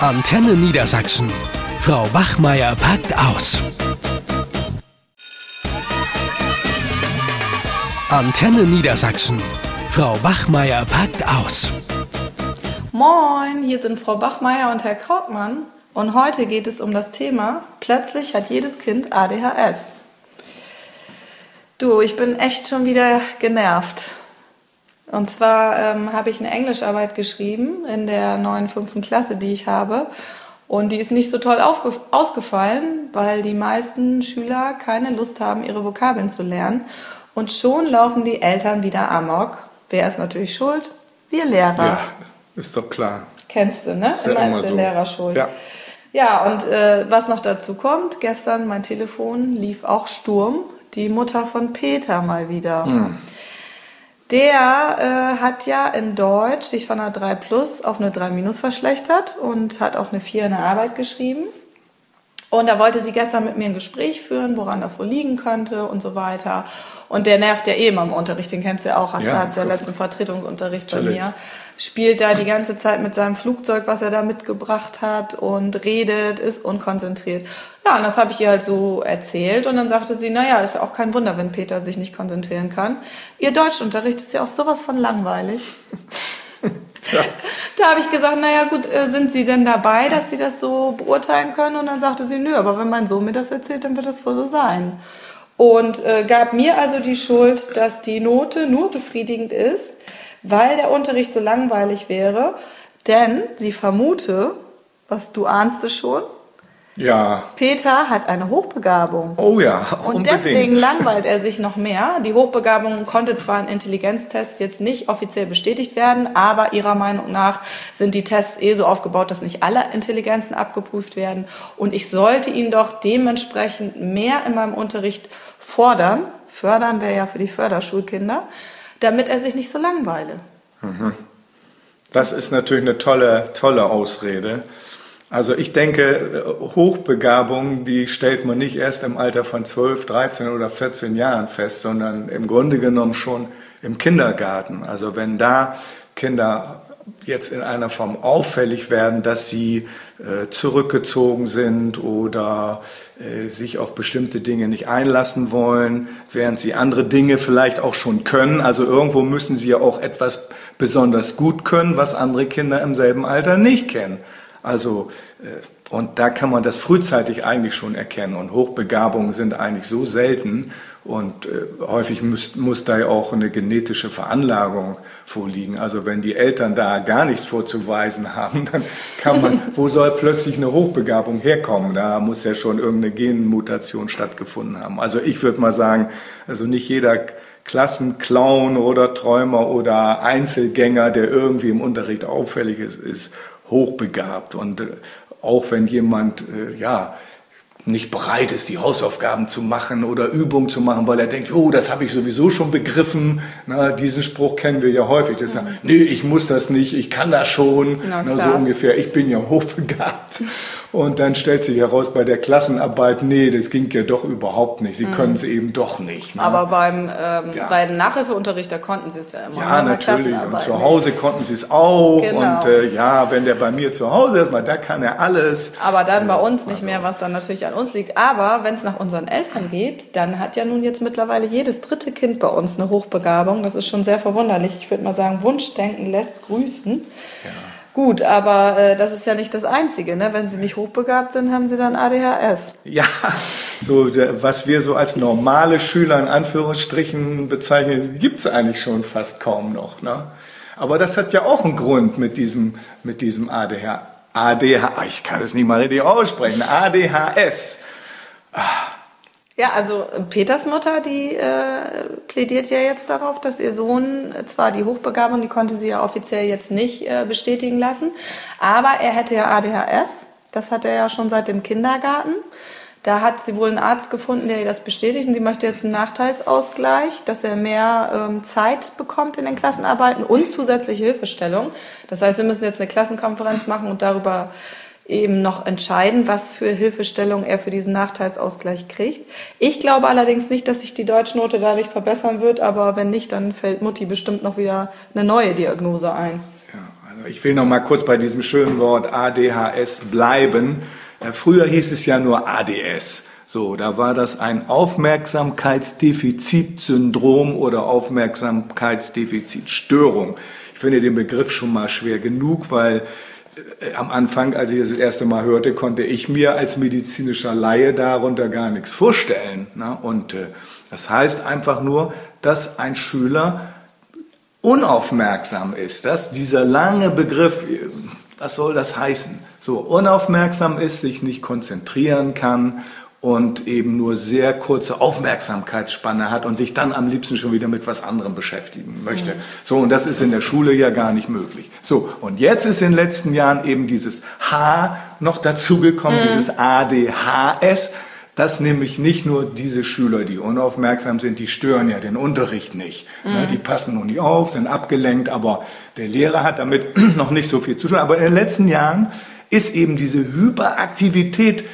Antenne Niedersachsen. Frau Wachmeier packt aus. Antenne Niedersachsen. Frau Wachmeier packt aus. Moin, hier sind Frau Bachmeier und Herr Krautmann und heute geht es um das Thema Plötzlich hat jedes Kind ADHS. Du, ich bin echt schon wieder genervt. Und zwar ähm, habe ich eine Englischarbeit geschrieben in der neuen fünften Klasse, die ich habe. Und die ist nicht so toll ausgefallen, weil die meisten Schüler keine Lust haben, ihre Vokabeln zu lernen. Und schon laufen die Eltern wieder amok. Wer ist natürlich schuld? Wir Lehrer. Ja, ist doch klar. Kennst du, ne? Ist ja immer immer ist der so. Lehrer schuld. Ja. Ja, und äh, was noch dazu kommt, gestern mein Telefon lief auch Sturm, die Mutter von Peter mal wieder. Hm. Der äh, hat ja in Deutsch sich von einer 3 plus auf eine 3 minus verschlechtert und hat auch eine 4 in der Arbeit geschrieben. Und da wollte sie gestern mit mir ein Gespräch führen, woran das wohl liegen könnte und so weiter. Und der nervt ja eh immer im Unterricht, den kennst du ja auch, hast Ja, du ja letzten Vertretungsunterricht bei mir. Spielt da die ganze Zeit mit seinem Flugzeug, was er da mitgebracht hat und redet, ist unkonzentriert. Ja, und das habe ich ihr halt so erzählt und dann sagte sie, naja, ist ja auch kein Wunder, wenn Peter sich nicht konzentrieren kann. Ihr Deutschunterricht ist ja auch sowas von langweilig. Da habe ich gesagt, naja gut, äh, sind Sie denn dabei, dass Sie das so beurteilen können? Und dann sagte sie, nö, aber wenn mein Sohn mir das erzählt, dann wird das wohl so sein. Und äh, gab mir also die Schuld, dass die Note nur befriedigend ist, weil der Unterricht so langweilig wäre. Denn sie vermute, was du ahnst es schon, Ja. Peter hat eine Hochbegabung. Oh ja, Und unbedingt. deswegen langweilt er sich noch mehr. Die Hochbegabung konnte zwar im Intelligenztest jetzt nicht offiziell bestätigt werden, aber ihrer Meinung nach sind die Tests eh so aufgebaut, dass nicht alle Intelligenzen abgeprüft werden. Und ich sollte ihn doch dementsprechend mehr in meinem Unterricht fordern. Fördern wäre ja für die Förderschulkinder, damit er sich nicht so langweile. Das ist natürlich eine tolle, tolle Ausrede. Also ich denke, Hochbegabung, die stellt man nicht erst im Alter von 12, 13 oder 14 Jahren fest, sondern im Grunde genommen schon im Kindergarten. Also wenn da Kinder jetzt in einer Form auffällig werden, dass sie äh, zurückgezogen sind oder äh, sich auf bestimmte Dinge nicht einlassen wollen, während sie andere Dinge vielleicht auch schon können. Also irgendwo müssen sie ja auch etwas besonders gut können, was andere Kinder im selben Alter nicht kennen. Also äh, und da kann man das frühzeitig eigentlich schon erkennen. Und Hochbegabungen sind eigentlich so selten und äh, häufig muss, muss da ja auch eine genetische Veranlagung vorliegen. Also wenn die Eltern da gar nichts vorzuweisen haben, dann kann man, wo soll plötzlich eine Hochbegabung herkommen? Da muss ja schon irgendeine Genmutation stattgefunden haben. Also ich würde mal sagen, also nicht jeder Klassenclown oder Träumer oder Einzelgänger, der irgendwie im Unterricht auffällig ist, ist hochbegabt. Und äh, auch wenn jemand, äh, ja, nicht bereit ist, die Hausaufgaben zu machen oder Übungen zu machen, weil er denkt, oh, das habe ich sowieso schon begriffen. Na, diesen Spruch kennen wir ja häufig. Das ja, nee, ich muss das nicht, ich kann das schon. Na Na, so ungefähr, ich bin ja hochbegabt. Und dann stellt sich heraus bei der Klassenarbeit, nee, das ging ja doch überhaupt nicht. Sie können es eben doch nicht. Ne? Mhm. Aber beim, ähm, Ja. bei dem Nachhilfeunterricht, da konnten sie es ja immer. Ja, natürlich. Und zu nicht. Hause konnten sie es auch. Genau. Und äh, ja, wenn der bei mir zu Hause ist, da kann er alles. Aber dann So, bei uns nicht also- mehr, was dann natürlich an uns liegt. Aber wenn es nach unseren Eltern geht, dann hat ja nun jetzt mittlerweile jedes dritte Kind bei uns eine Hochbegabung. Das ist schon sehr verwunderlich. Ich würde mal sagen, Wunschdenken lässt grüßen. Gut, aber äh, das ist ja nicht das Einzige. Ne? Wenn sie nicht hochbegabt sind, haben sie dann ADHS. Ja, so was wir so als normale Schüler in Anführungsstrichen bezeichnen, gibt's eigentlich schon fast kaum noch. Ne? Aber das hat ja auch einen Grund mit diesem, mit diesem ADH, ADH, ah, ich kann es nicht mal richtig aussprechen, ADHS. Ja, also äh, Peters Mutter, die äh, plädiert ja jetzt darauf, dass ihr Sohn äh, zwar die Hochbegabung, die konnte sie ja offiziell jetzt nicht äh, bestätigen lassen, aber er hätte ja ADHS. Das hat er ja schon seit dem Kindergarten. Da hat sie wohl einen Arzt gefunden, der ihr das bestätigt. Und sie möchte jetzt einen Nachteilsausgleich, dass er mehr ähm, Zeit bekommt in den Klassenarbeiten und zusätzliche Hilfestellung. Das heißt, wir müssen jetzt eine Klassenkonferenz machen und darüber eben noch entscheiden, was für Hilfestellung er für diesen Nachteilsausgleich kriegt. Ich glaube allerdings nicht, dass sich die Deutschnote dadurch verbessern wird, aber wenn nicht, dann fällt Mutti bestimmt noch wieder eine neue Diagnose ein. Ja, also ich will noch mal kurz bei diesem schönen Wort ADHS bleiben. Äh, früher hieß es ja nur ADS. So, da war das ein Aufmerksamkeitsdefizitsyndrom oder Aufmerksamkeitsdefizitstörung. Ich finde den Begriff schon mal schwer genug, weil am Anfang, als ich das, das erste Mal hörte, konnte ich mir als medizinischer Laie darunter gar nichts vorstellen. Ne? Und äh, das heißt einfach nur, dass ein Schüler unaufmerksam ist. Dass dieser lange Begriff, äh, was soll das heißen? So unaufmerksam ist, sich nicht konzentrieren kann und eben nur sehr kurze Aufmerksamkeitsspanne hat und sich dann am liebsten schon wieder mit was anderem beschäftigen möchte. Mhm. So, und das ist in der Schule ja gar nicht möglich. So, und jetzt ist in den letzten Jahren eben dieses H noch dazugekommen, mhm. dieses ADHS. Das nämlich nicht nur diese Schüler, die unaufmerksam sind, die stören ja den Unterricht nicht. Mhm. Ne, die passen nur nicht auf, sind abgelenkt, aber der Lehrer hat damit noch nicht so viel zu tun. Aber in den letzten Jahren ist eben diese Hyperaktivität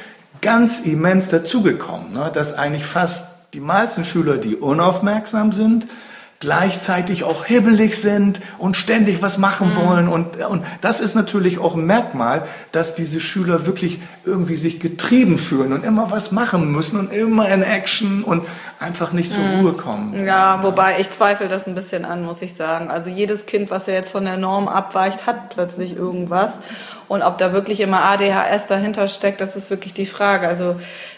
ganz immens dazugekommen, ne? dass eigentlich fast die meisten Schüler, die unaufmerksam sind, gleichzeitig auch hibbelig sind und ständig was machen mhm. wollen. Und, und das ist natürlich auch ein Merkmal, dass diese Schüler wirklich irgendwie sich getrieben fühlen und immer was machen müssen und immer in Action und einfach nicht zur mhm. Ruhe kommen. Ja, wobei ich zweifle das ein bisschen an, muss ich sagen. Also jedes Kind, was ja jetzt von der Norm abweicht, hat plötzlich irgendwas. Und ob da wirklich immer ADHS dahinter steckt, das ist wirklich die Frage. Also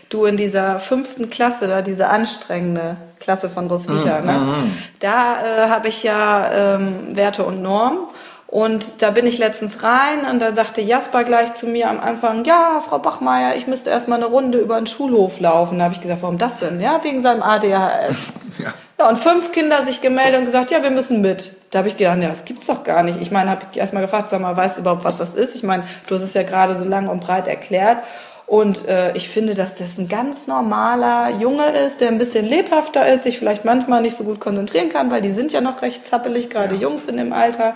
du in dieser fünften Klasse, da diese anstrengende Klasse von Roswitha, mm, ne? Mm, da äh, habe ich ja ähm, Werte und Norm. Und da bin ich letztens rein und dann sagte Jasper gleich zu mir am Anfang, ja, Frau Bachmeier, ich müsste erst mal eine Runde über den Schulhof laufen. Da habe ich gesagt, warum das denn? Ja, wegen seinem ADHS. ja. ja, und fünf Kinder sich gemeldet und gesagt, ja, wir müssen mit. Da habe ich gedacht, ja, das gibt's doch gar nicht. Ich meine, habe ich erst mal gefragt, sag mal, weißt du überhaupt, was das ist? Ich meine, du hast es ja gerade so lang und breit erklärt. Und äh, ich finde, dass das ein ganz normaler Junge ist, der ein bisschen lebhafter ist, sich vielleicht manchmal nicht so gut konzentrieren kann, weil die sind ja noch recht zappelig, gerade ja. Jungs in dem Alter.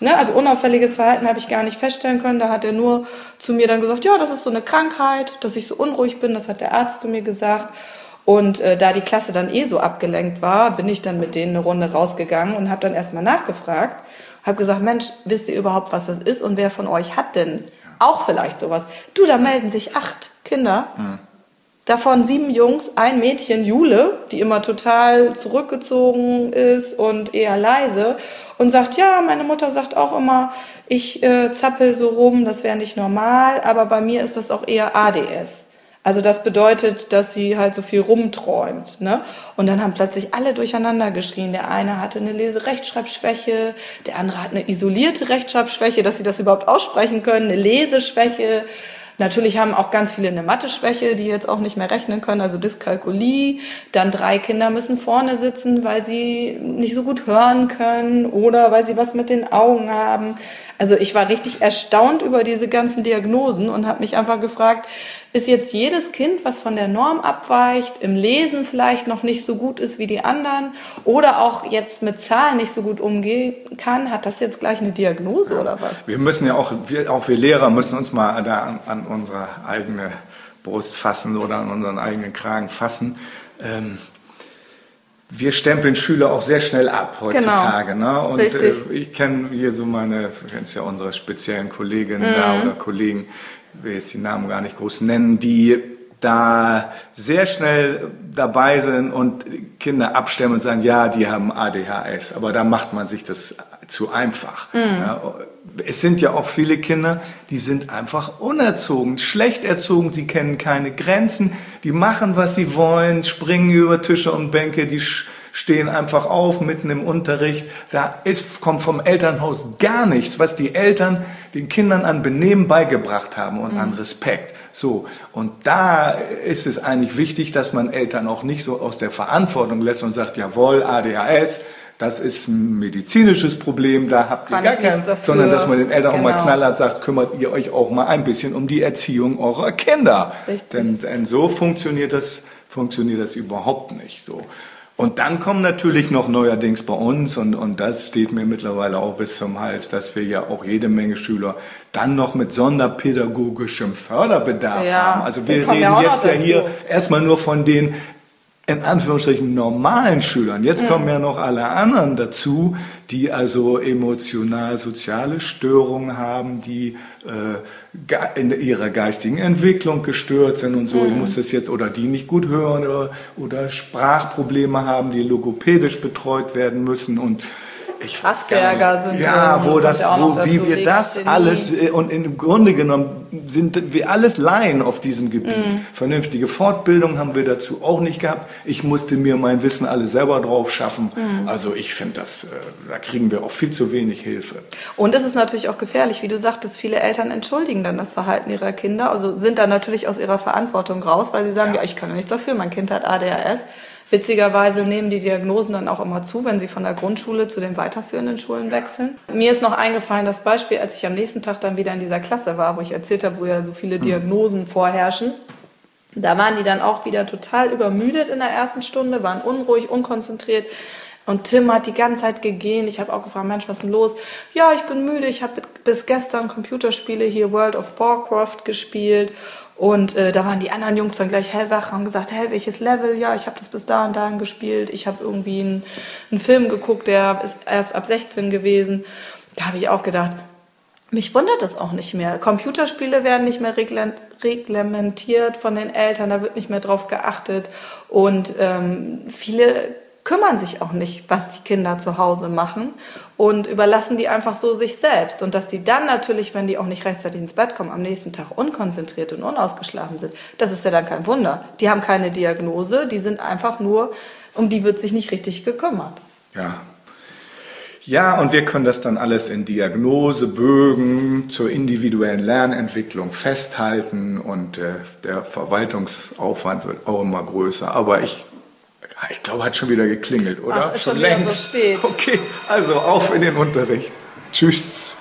Ne? Also unauffälliges Verhalten habe ich gar nicht feststellen können. Da hat er nur zu mir dann gesagt, ja, das ist so eine Krankheit, dass ich so unruhig bin. Das hat der Arzt zu mir gesagt. Und äh, da die Klasse dann eh so abgelenkt war, bin ich dann mit denen eine Runde rausgegangen und habe dann erstmal nachgefragt. Habe gesagt, Mensch, wisst ihr überhaupt, was das ist und wer von euch hat denn auch vielleicht sowas. Du, da melden sich acht Kinder. Mhm. Davon sieben Jungs, ein Mädchen, Jule, die immer total zurückgezogen ist und eher leise und sagt, ja, meine Mutter sagt auch immer, ich äh, zappel so rum, das wäre nicht normal, aber bei mir ist das auch eher ADS. Also das bedeutet, dass sie halt so viel rumträumt. Ne? Und dann haben plötzlich alle durcheinander geschrien. Der eine hatte eine Leserechtschreibschwäche, der andere hat eine isolierte Rechtschreibschwäche, dass sie das überhaupt aussprechen können, eine Leseschwäche. Natürlich haben auch ganz viele eine Mathe-Schwäche, die jetzt auch nicht mehr rechnen können, also Dyskalkulie. Dann drei Kinder müssen vorne sitzen, weil sie nicht so gut hören können oder weil sie was mit den Augen haben. Also ich war richtig erstaunt über diese ganzen Diagnosen und habe mich einfach gefragt, ist jetzt jedes Kind, was von der Norm abweicht, im Lesen vielleicht noch nicht so gut ist wie die anderen oder auch jetzt mit Zahlen nicht so gut umgehen kann, hat das jetzt gleich eine Diagnose ja. oder was? Wir müssen ja auch, wir, auch wir Lehrer müssen uns mal da an, an unsere eigene Brust fassen oder an unseren eigenen Kragen fassen. Ähm, wir stempeln Schüler auch sehr schnell ab heutzutage. Genau. Ne? Und äh, ich kenne hier so meine, du kennst ja unsere speziellen Kolleginnen mhm. da oder Kollegen, ich will jetzt die Namen gar nicht groß nennen, die da sehr schnell dabei sind und Kinder abstemmen und sagen, ja, die haben ADHS. Aber da macht man sich das zu einfach. Mhm. Ja, es sind ja auch viele Kinder, die sind einfach unerzogen, schlecht erzogen, sie kennen keine Grenzen, die machen, was sie wollen, springen über Tische und Bänke, die stehen einfach auf mitten im Unterricht. Da ist, kommt vom Elternhaus gar nichts, was die Eltern den Kindern an Benehmen beigebracht haben und mhm. an Respekt. So. Und da ist es eigentlich wichtig, dass man Eltern auch nicht so aus der Verantwortung lässt und sagt, jawohl, ADHS, das ist ein medizinisches Problem, da habt ihr Kann gar keinen, sondern dass man den Eltern genau. auch mal genau. knallhart sagt, kümmert ihr euch auch mal ein bisschen um die Erziehung eurer Kinder. Richtig. Denn, denn so funktioniert das, funktioniert das überhaupt nicht so. Und dann kommen natürlich noch neuerdings bei uns, und, und das steht mir mittlerweile auch bis zum Hals, dass wir ja auch jede Menge Schüler dann noch mit sonderpädagogischem Förderbedarf ja, haben. Also wir reden jetzt ja hier erstmal nur von den in Anführungsstrichen normalen Schülern. Jetzt kommen ja noch alle anderen dazu, die also emotional-soziale Störungen haben, die äh, in ihrer geistigen Entwicklung gestört sind und so. Mhm. Ich muss das jetzt oder die nicht gut hören oder, oder Sprachprobleme haben, die logopädisch betreut werden müssen und ich Asperger sind ja, wo das, wo, wie wir das alles äh, und im Grunde genommen sind wir alles Laien auf diesem Gebiet. Mhm. Vernünftige Fortbildung haben wir dazu auch nicht gehabt. Ich musste mir mein Wissen alles selber drauf schaffen. Mhm. Also ich finde, das äh, da kriegen wir auch viel zu wenig Hilfe. Und es ist natürlich auch gefährlich, wie du sagtest, viele Eltern entschuldigen dann das Verhalten ihrer Kinder, also sind dann natürlich aus ihrer Verantwortung raus, weil sie sagen, ja, ja ich kann ja nichts dafür, mein Kind hat ADHS. Witzigerweise nehmen die Diagnosen dann auch immer zu, wenn sie von der Grundschule zu den weiterführenden Schulen wechseln. Mir ist noch eingefallen das Beispiel, als ich am nächsten Tag dann wieder in dieser Klasse war, wo ich erzählt habe, wo ja so viele Diagnosen vorherrschen. Da waren die dann auch wieder total übermüdet in der ersten Stunde, waren unruhig, unkonzentriert. Und Tim hat die ganze Zeit gegehen. Ich habe auch gefragt, Mensch, was ist denn los? Ja, ich bin müde. Ich habe bis gestern Computerspiele hier World of Warcraft gespielt und äh, da waren die anderen Jungs dann gleich hellwach und gesagt, hey, welches Level? Ja, ich habe das bis da und dahin gespielt. Ich habe irgendwie einen Film geguckt, der ist erst ab 16 gewesen. Da habe ich auch gedacht, mich wundert das auch nicht mehr. Computerspiele werden nicht mehr reglementiert von den Eltern, da wird nicht mehr drauf geachtet. Und ähm, viele kümmern sich auch nicht, was die Kinder zu Hause machen und überlassen die einfach so sich selbst. Und dass die dann natürlich, wenn die auch nicht rechtzeitig ins Bett kommen, am nächsten Tag unkonzentriert und unausgeschlafen sind, das ist ja dann kein Wunder. Die haben keine Diagnose, die sind einfach nur, um die wird sich nicht richtig gekümmert. Ja. Ja, und wir können das dann alles in Diagnosebögen zur individuellen Lernentwicklung festhalten und äh, der Verwaltungsaufwand wird auch immer größer. Aber ich ich glaube, hat schon wieder geklingelt, oder? Ach, ist schon, schon längst. So spät. Okay, also auf in den Unterricht. Tschüss.